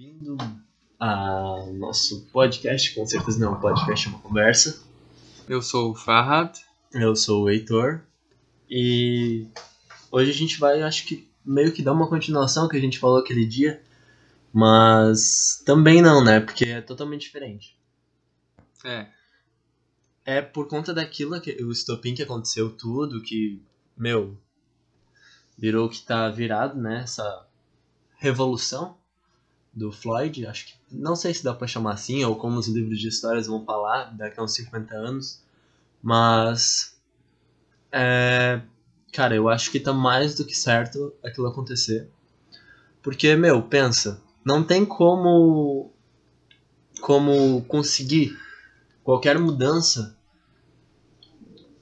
bem-vindo ao nosso podcast. Com certeza não é um podcast, é uma conversa. Eu sou o Farhad. Eu sou o Heitor. E hoje a gente vai, acho que, meio que dar uma continuação que a gente falou aquele dia. Mas também não, né? Porque é totalmente diferente. É. É por conta daquilo, que, o estopim que aconteceu tudo, que, meu, virou o que tá virado, né? Essa revolução do Floyd, acho que não sei se dá para chamar assim ou como os livros de histórias vão falar daqui a uns 50 anos, mas é, cara, eu acho que tá mais do que certo aquilo acontecer. Porque, meu, pensa, não tem como como conseguir qualquer mudança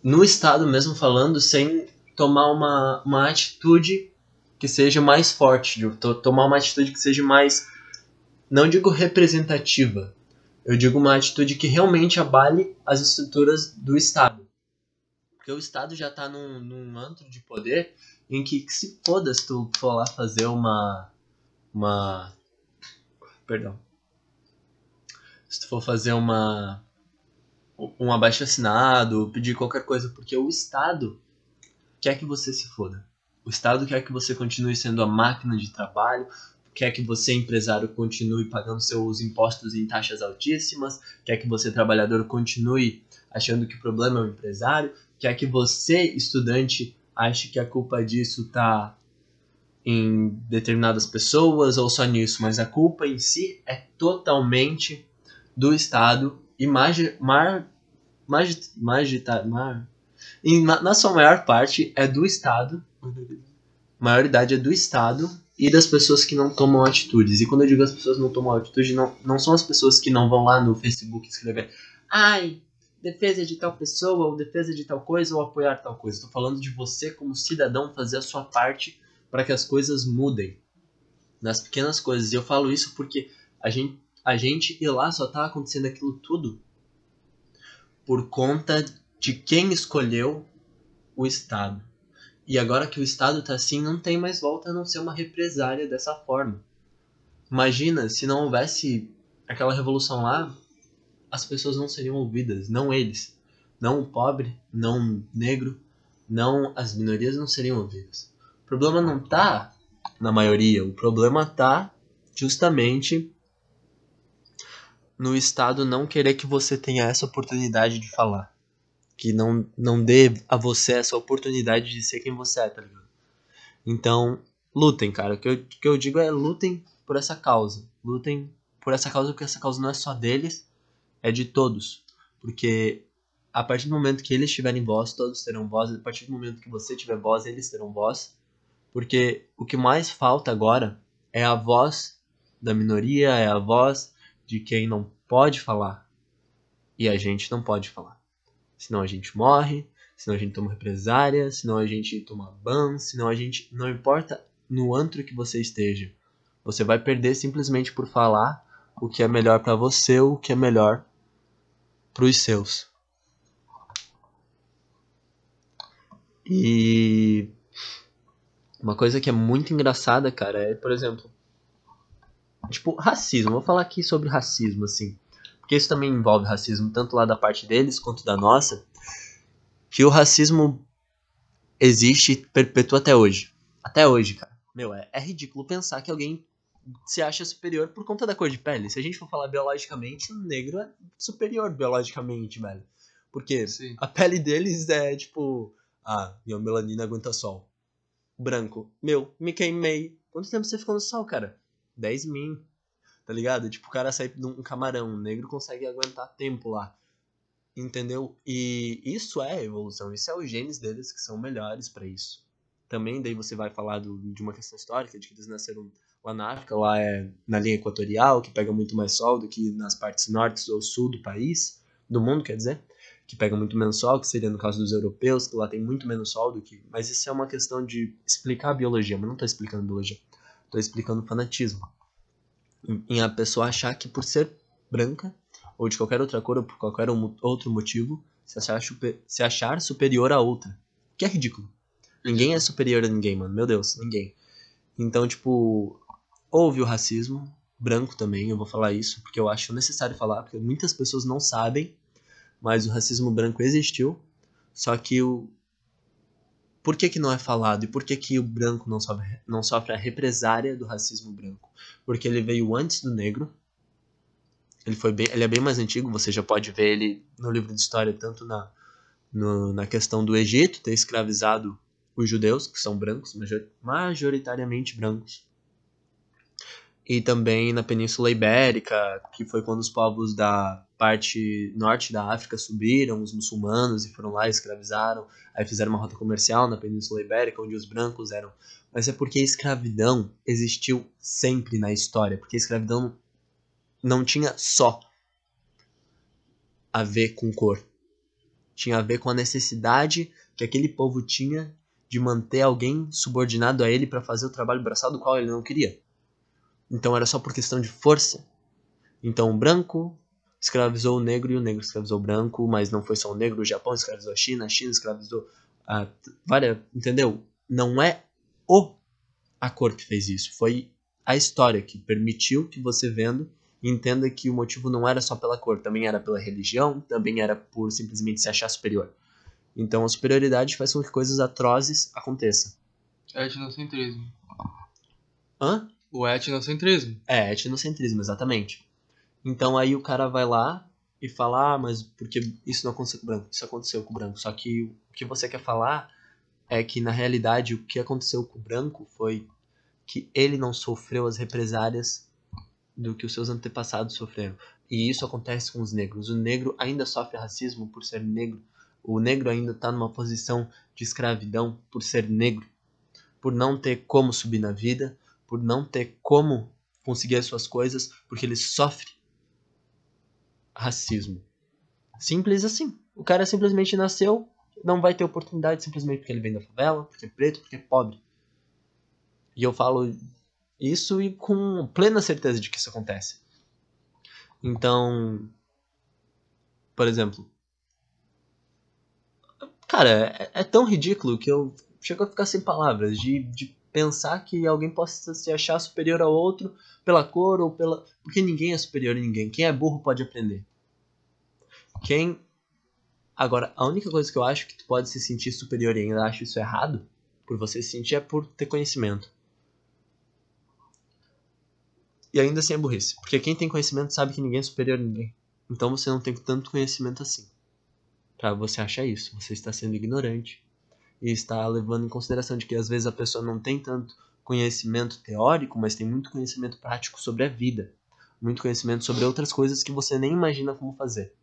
no estado mesmo falando sem tomar uma, uma atitude que seja mais forte, tomar uma atitude que seja mais, não digo representativa, eu digo uma atitude que realmente abale as estruturas do Estado. Porque o Estado já está num, num antro de poder em que, que se foda se tu for lá fazer uma. uma. Perdão. Se tu for fazer uma. um abaixo assinado, pedir qualquer coisa, porque o Estado quer que você se foda. O Estado quer que você continue sendo a máquina de trabalho, quer que você, empresário, continue pagando seus impostos em taxas altíssimas, quer que você, trabalhador, continue achando que o problema é o empresário, quer que você, estudante, ache que a culpa disso está em determinadas pessoas ou só nisso, mas a culpa em si é totalmente do Estado e magi, mar, magi, magita, mar, e na, na sua maior parte é do Estado maioridade é do Estado e das pessoas que não tomam atitudes. E quando eu digo as pessoas não tomam atitude, não, não são as pessoas que não vão lá no Facebook escrever ai, defesa de tal pessoa, ou defesa de tal coisa, ou apoiar tal coisa. Estou falando de você como cidadão fazer a sua parte para que as coisas mudem. Nas pequenas coisas. E eu falo isso porque a gente, a gente ir lá só tá acontecendo aquilo tudo por conta de quem escolheu o Estado. E agora que o Estado tá assim, não tem mais volta a não ser uma represária dessa forma. Imagina se não houvesse aquela revolução lá, as pessoas não seriam ouvidas, não eles. Não o pobre, não o negro, não as minorias não seriam ouvidas. O problema não tá na maioria, o problema tá justamente no Estado não querer que você tenha essa oportunidade de falar que não, não dê a você essa oportunidade de ser quem você é, tá ligado? Então, lutem, cara. O que eu, que eu digo é lutem por essa causa. Lutem por essa causa, porque essa causa não é só deles, é de todos. Porque a partir do momento que eles tiverem voz, todos terão voz. A partir do momento que você tiver voz, eles terão voz. Porque o que mais falta agora é a voz da minoria, é a voz de quem não pode falar. E a gente não pode falar senão a gente morre, senão a gente toma represária, senão a gente toma ban, senão a gente. Não importa no antro que você esteja, você vai perder simplesmente por falar o que é melhor para você, o que é melhor para os seus. E uma coisa que é muito engraçada, cara, é, por exemplo, tipo, racismo. Vou falar aqui sobre racismo, assim porque isso também envolve racismo, tanto lá da parte deles quanto da nossa, que o racismo existe e perpetua até hoje. Até hoje, cara. Meu, é, é ridículo pensar que alguém se acha superior por conta da cor de pele. Se a gente for falar biologicamente, o negro é superior biologicamente, velho. Porque Sim. a pele deles é tipo, ah, minha melanina aguenta sol. Branco, meu, me queimei. Quanto tempo você ficou no sol, cara? 10 min tá ligado? Tipo, o cara sai de um camarão, um negro consegue aguentar tempo lá. Entendeu? E isso é evolução, isso é os genes deles que são melhores para isso. Também daí você vai falar do, de uma questão histórica, de que eles nasceram lá na África, lá é na linha equatorial, que pega muito mais sol do que nas partes norte ou sul do país, do mundo, quer dizer, que pega muito menos sol, que seria no caso dos europeus, que lá tem muito menos sol do que. Mas isso é uma questão de explicar a biologia, mas não tô explicando biologia, tô explicando fanatismo em a pessoa achar que por ser branca ou de qualquer outra cor ou por qualquer outro motivo se achar, se achar superior a outra. Que é ridículo. Ninguém é superior a ninguém, mano. Meu Deus, ninguém. Então, tipo, houve o racismo, branco também, eu vou falar isso porque eu acho necessário falar, porque muitas pessoas não sabem, mas o racismo branco existiu, só que o por que, que não é falado e por que, que o branco não sofre, não sofre a represária do racismo branco? Porque ele veio antes do negro, ele, foi bem, ele é bem mais antigo, você já pode ver ele no livro de história, tanto na, no, na questão do Egito ter escravizado os judeus, que são brancos, majoritariamente brancos, e também na Península Ibérica, que foi quando os povos da parte norte da África subiram, os muçulmanos, e foram lá e escravizaram, aí fizeram uma rota comercial na Península Ibérica, onde os brancos eram. Mas é porque a escravidão existiu sempre na história, porque a escravidão não tinha só a ver com cor, tinha a ver com a necessidade que aquele povo tinha de manter alguém subordinado a ele para fazer o trabalho braçal do qual ele não queria. Então era só por questão de força. Então o branco escravizou o negro e o negro escravizou o branco, mas não foi só o negro, o Japão escravizou a China, a China escravizou a várias, entendeu? Não é o a cor que fez isso, foi a história que permitiu que você vendo entenda que o motivo não era só pela cor, também era pela religião, também era por simplesmente se achar superior. Então a superioridade faz com que coisas atrozes aconteçam. Etnocentrismo. Hã? O etnocentrismo. É, etnocentrismo, exatamente. Então aí o cara vai lá e fala, ah, mas porque isso não aconteceu com o branco? Isso aconteceu com o branco. Só que o que você quer falar é que na realidade o que aconteceu com o branco foi que ele não sofreu as represárias do que os seus antepassados sofreram. E isso acontece com os negros. O negro ainda sofre racismo por ser negro. O negro ainda está numa posição de escravidão por ser negro, por não ter como subir na vida, por não ter como conseguir as suas coisas, porque ele sofre racismo. Simples assim. O cara simplesmente nasceu, não vai ter oportunidade simplesmente porque ele vem da favela, porque é preto, porque é pobre. E eu falo isso e com plena certeza de que isso acontece. Então, por exemplo, cara, é, é tão ridículo que eu chego a ficar sem palavras de, de pensar que alguém possa se achar superior ao outro pela cor ou pela. Porque ninguém é superior a ninguém. Quem é burro pode aprender. Quem. Agora, a única coisa que eu acho que tu pode se sentir superior e ainda acho isso errado, por você se sentir, é por ter conhecimento. E ainda assim é burrice. Porque quem tem conhecimento sabe que ninguém é superior a ninguém. Então você não tem tanto conhecimento assim. Pra você achar isso. Você está sendo ignorante e está levando em consideração de que às vezes a pessoa não tem tanto conhecimento teórico, mas tem muito conhecimento prático sobre a vida, muito conhecimento sobre outras coisas que você nem imagina como fazer.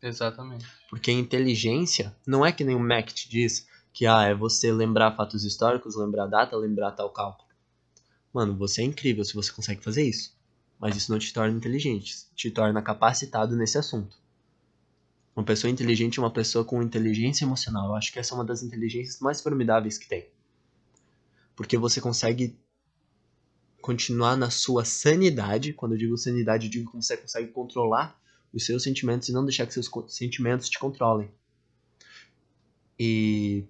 Exatamente. Porque inteligência não é que nem o Mac te diz que ah, é você lembrar fatos históricos, lembrar data, lembrar tal cálculo. Mano, você é incrível se você consegue fazer isso. Mas isso não te torna inteligente, te torna capacitado nesse assunto. Uma pessoa inteligente é uma pessoa com inteligência emocional. Eu acho que essa é uma das inteligências mais formidáveis que tem. Porque você consegue continuar na sua sanidade. Quando eu digo sanidade, eu digo que você consegue controlar os seus sentimentos e não deixar que seus sentimentos te controlem. E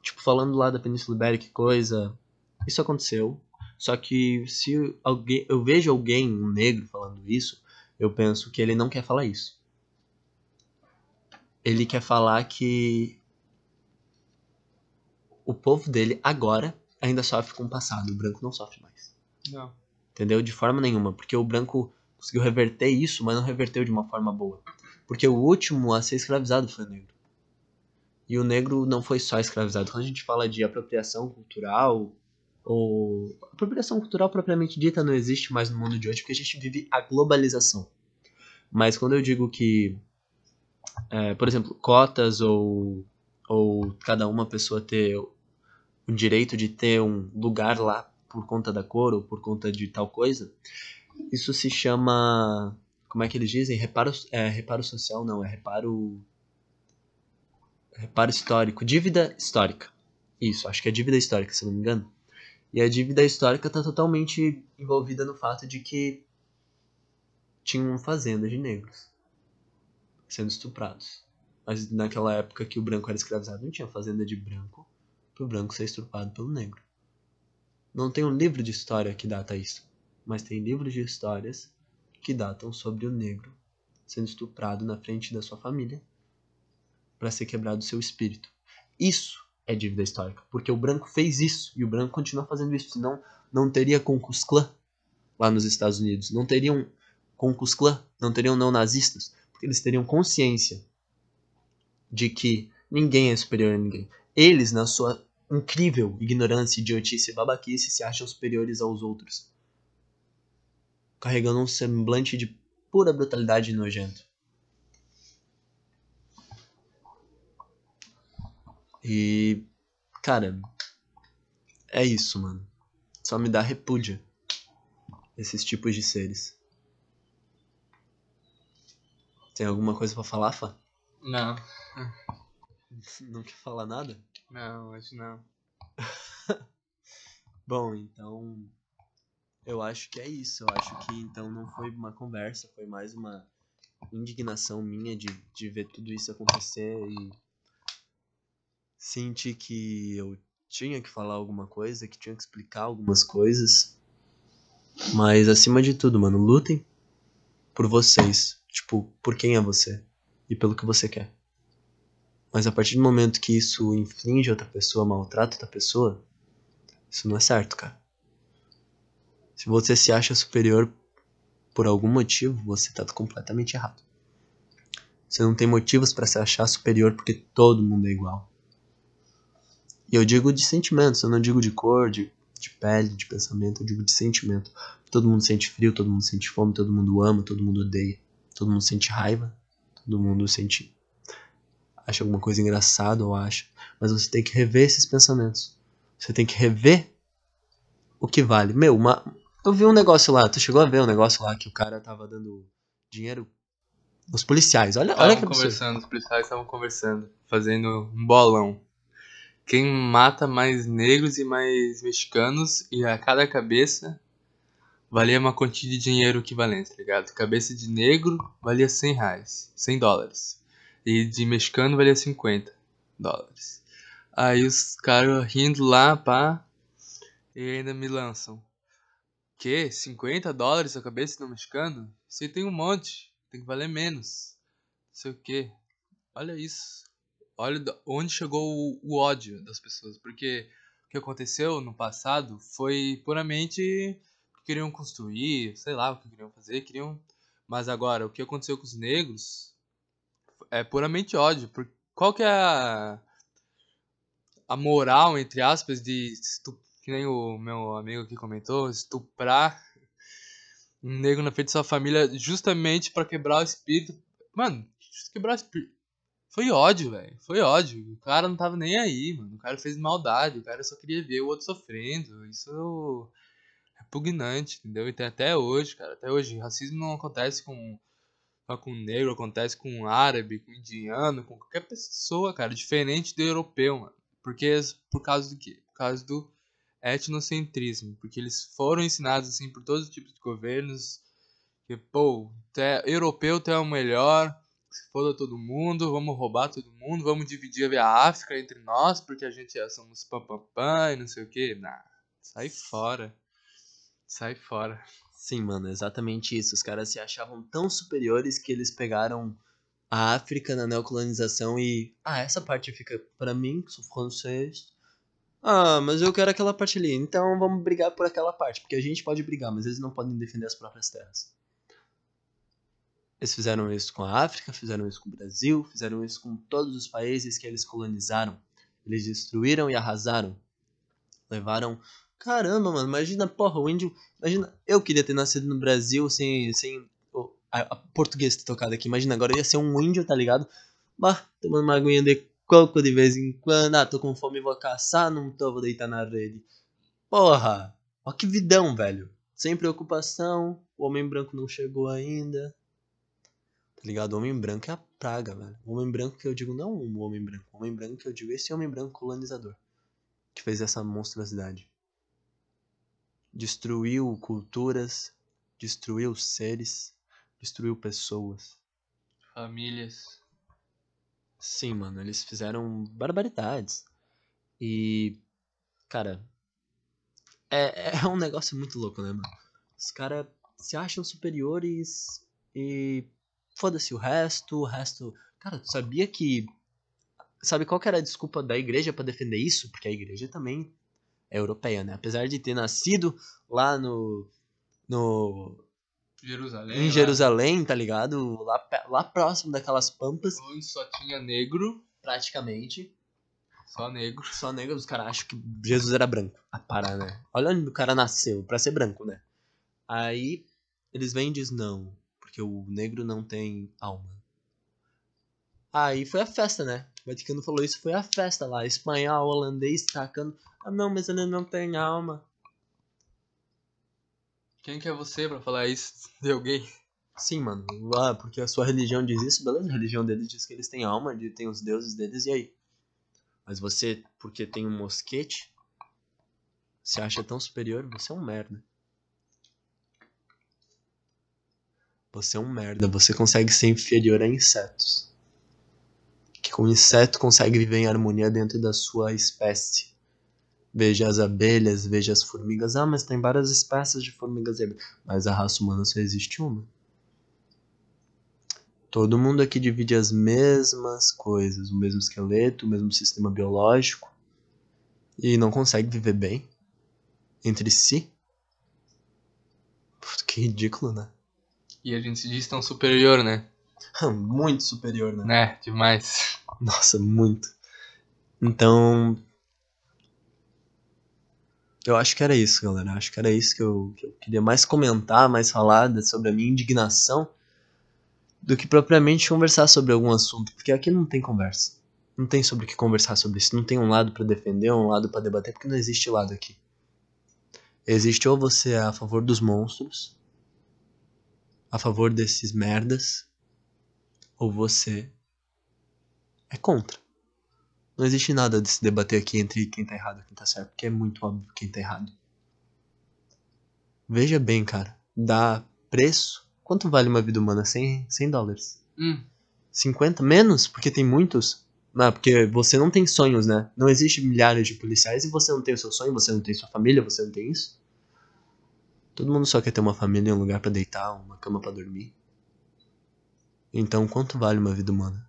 tipo falando lá da Península Ibérica, coisa, isso aconteceu. Só que se alguém, eu vejo alguém, um negro, falando isso, eu penso que ele não quer falar isso ele quer falar que o povo dele agora ainda sofre com o passado, o branco não sofre mais. Não. Entendeu? De forma nenhuma, porque o branco conseguiu reverter isso, mas não reverteu de uma forma boa. Porque o último a ser escravizado foi o negro. E o negro não foi só escravizado. Quando a gente fala de apropriação cultural, ou apropriação cultural propriamente dita não existe mais no mundo de hoje, porque a gente vive a globalização. Mas quando eu digo que é, por exemplo, cotas ou, ou cada uma pessoa ter o direito de ter um lugar lá por conta da cor ou por conta de tal coisa, isso se chama. Como é que eles dizem? Reparo, é, reparo social, não, é reparo. Reparo histórico. Dívida histórica. Isso, acho que é dívida histórica, se não me engano. E a dívida histórica está totalmente envolvida no fato de que tinham fazendas de negros sendo estuprados. Mas naquela época que o branco era escravizado, não tinha fazenda de branco para o branco ser estuprado pelo negro. Não tem um livro de história que data isso. mas tem livros de histórias que datam sobre o negro sendo estuprado na frente da sua família para ser quebrado seu espírito. Isso é dívida histórica, porque o branco fez isso e o branco continua fazendo isso, senão não teria Klan lá nos Estados Unidos, não teriam Klan, não teriam neonazistas, porque eles teriam consciência de que ninguém é superior a ninguém. Eles, na sua incrível ignorância, idiotice e babaquice, se acham superiores aos outros. Carregando um semblante de pura brutalidade e nojento. E. Cara. É isso, mano. Só me dá repúdia. Esses tipos de seres. Tem alguma coisa para falar, Fá? Não. Não quer falar nada? Não, acho não. Bom, então. Eu acho que é isso. Eu acho que então não foi uma conversa, foi mais uma indignação minha de, de ver tudo isso acontecer e senti que eu tinha que falar alguma coisa, que tinha que explicar algumas coisas. Mas acima de tudo, mano, lutem por vocês. Tipo, por quem é você e pelo que você quer. Mas a partir do momento que isso inflige outra pessoa, maltrata outra pessoa, isso não é certo, cara. Se você se acha superior por algum motivo, você tá completamente errado. Você não tem motivos para se achar superior porque todo mundo é igual. E eu digo de sentimentos, eu não digo de cor, de, de pele, de pensamento, eu digo de sentimento. Todo mundo sente frio, todo mundo sente fome, todo mundo ama, todo mundo odeia. Todo mundo sente raiva, todo mundo sente. acha alguma coisa engraçada ou acha. Mas você tem que rever esses pensamentos. Você tem que rever o que vale. Meu, uma... eu vi um negócio lá, tu chegou a ver um negócio lá que o cara tava dando dinheiro. Os policiais, olha, olha que Estavam absurdo. conversando, os policiais estavam conversando, fazendo um bolão. Quem mata mais negros e mais mexicanos e a cada cabeça valia uma quantia de dinheiro equivalente, tá ligado? Cabeça de negro valia 100 reais, 100 dólares. E de mexicano valia 50 dólares. Aí os caras rindo lá, pá, e ainda me lançam. Que? 50 dólares a cabeça do mexicano? Você tem um monte, tem que valer menos. Não sei o que. Olha isso. Olha onde chegou o, ódio das pessoas. Porque o que aconteceu no passado foi puramente que queriam construir, sei lá o que queriam fazer, queriam. Mas agora, o que aconteceu com os negros é puramente ódio. Por... Qual que é a, a moral, entre aspas, de que nem o meu amigo aqui comentou, estuprar um negro na frente de sua família justamente pra quebrar o espírito. Mano, quebrar o espírito. Foi ódio, velho. Foi ódio. O cara não tava nem aí, mano. O cara fez maldade. O cara só queria ver o outro sofrendo. Isso é repugnante, entendeu? E tem até hoje, cara. Até hoje. Racismo não acontece com só com negro, acontece com árabe, com indiano, com qualquer pessoa, cara. Diferente do europeu, mano. Porque, por causa do quê? Por causa do etnocentrismo. Porque eles foram ensinados, assim, por todos os tipos de governos. Que, pô, tu é europeu, tu é o melhor se foda todo mundo, vamos roubar todo mundo, vamos dividir a África entre nós, porque a gente é, somos pampam e não sei o que. Nah, sai fora. Sai fora. Sim, mano, exatamente isso. Os caras se achavam tão superiores que eles pegaram a África na neocolonização e. Ah, essa parte fica pra mim, que sou francês. Ah, mas eu quero aquela parte ali. Então vamos brigar por aquela parte. Porque a gente pode brigar, mas eles não podem defender as próprias terras. Eles fizeram isso com a África, fizeram isso com o Brasil, fizeram isso com todos os países que eles colonizaram. Eles destruíram e arrasaram. Levaram. Caramba, mano, imagina, porra, o índio. Imagina, eu queria ter nascido no Brasil sem. sem a, a português ter tocado aqui. Imagina, agora eu ia ser um índio, tá ligado? Bah, tomando uma aguinha de coco de vez em quando. Ah, tô com fome, vou caçar, não tô, vou deitar na rede. Porra, ó que vidão, velho. Sem preocupação, o homem branco não chegou ainda. Ligado? O homem branco é a praga, velho. O homem branco que eu digo, não o homem branco. O homem branco que eu digo, esse homem branco colonizador. Que fez essa monstruosidade. Destruiu culturas, destruiu seres, destruiu pessoas. Famílias. Sim, mano, eles fizeram barbaridades. E, cara, é, é um negócio muito louco, né, mano? Os caras se acham superiores e foda-se o resto, o resto. Cara, tu sabia que. Sabe qual que era a desculpa da igreja para defender isso? Porque a igreja também é europeia, né? Apesar de ter nascido lá no. no Jerusalém. em lá, Jerusalém, tá ligado? Lá, lá próximo daquelas pampas, Onde só tinha negro, praticamente. só negro. Só negro, os caras acham que Jesus era branco. A parar, né? Olha onde o cara nasceu, pra ser branco, né? Aí eles vêm e dizem não, porque o negro não tem alma. Aí foi a festa, né? O Vaticano falou isso, foi a festa lá. Espanhol, holandês, tacando. Ah não, mas ele não tem alma. Quem que é você pra falar isso de alguém? Sim, mano. Ah, porque a sua religião diz isso, beleza? A religião deles diz que eles têm alma, tem os deuses deles, e aí? Mas você, porque tem um mosquete, se acha tão superior, você é um merda. Você é um merda, você consegue ser inferior a insetos. Que com inseto consegue viver em harmonia dentro da sua espécie. Veja as abelhas, veja as formigas. Ah, mas tem várias espécies de formigas e abelhas. Mas a raça humana só existe uma. Todo mundo aqui divide as mesmas coisas, o mesmo esqueleto, o mesmo sistema biológico e não consegue viver bem entre si. Puta, Que ridículo, né? E a gente se diz tão superior, né? Muito superior, né? Né? Demais. Nossa, muito. Então. Eu acho que era isso, galera. Acho que era isso que eu, que eu queria mais comentar, mais falar sobre a minha indignação, do que propriamente conversar sobre algum assunto, porque aqui não tem conversa. Não tem sobre o que conversar sobre isso. Não tem um lado pra defender, um lado pra debater, porque não existe lado aqui. Existe ou você é a favor dos monstros, a favor desses merdas, ou você é contra. Não existe nada de se debater aqui entre quem tá errado e quem tá certo, porque é muito óbvio quem tá errado. Veja bem, cara, dá preço. Quanto vale uma vida humana? 100, 100 dólares. Hum, 50? Menos? Porque tem muitos? Não, porque você não tem sonhos, né? Não existe milhares de policiais e você não tem o seu sonho, você não tem sua família, você não tem isso. Todo mundo só quer ter uma família, um lugar pra deitar, uma cama pra dormir. Então, quanto vale uma vida humana?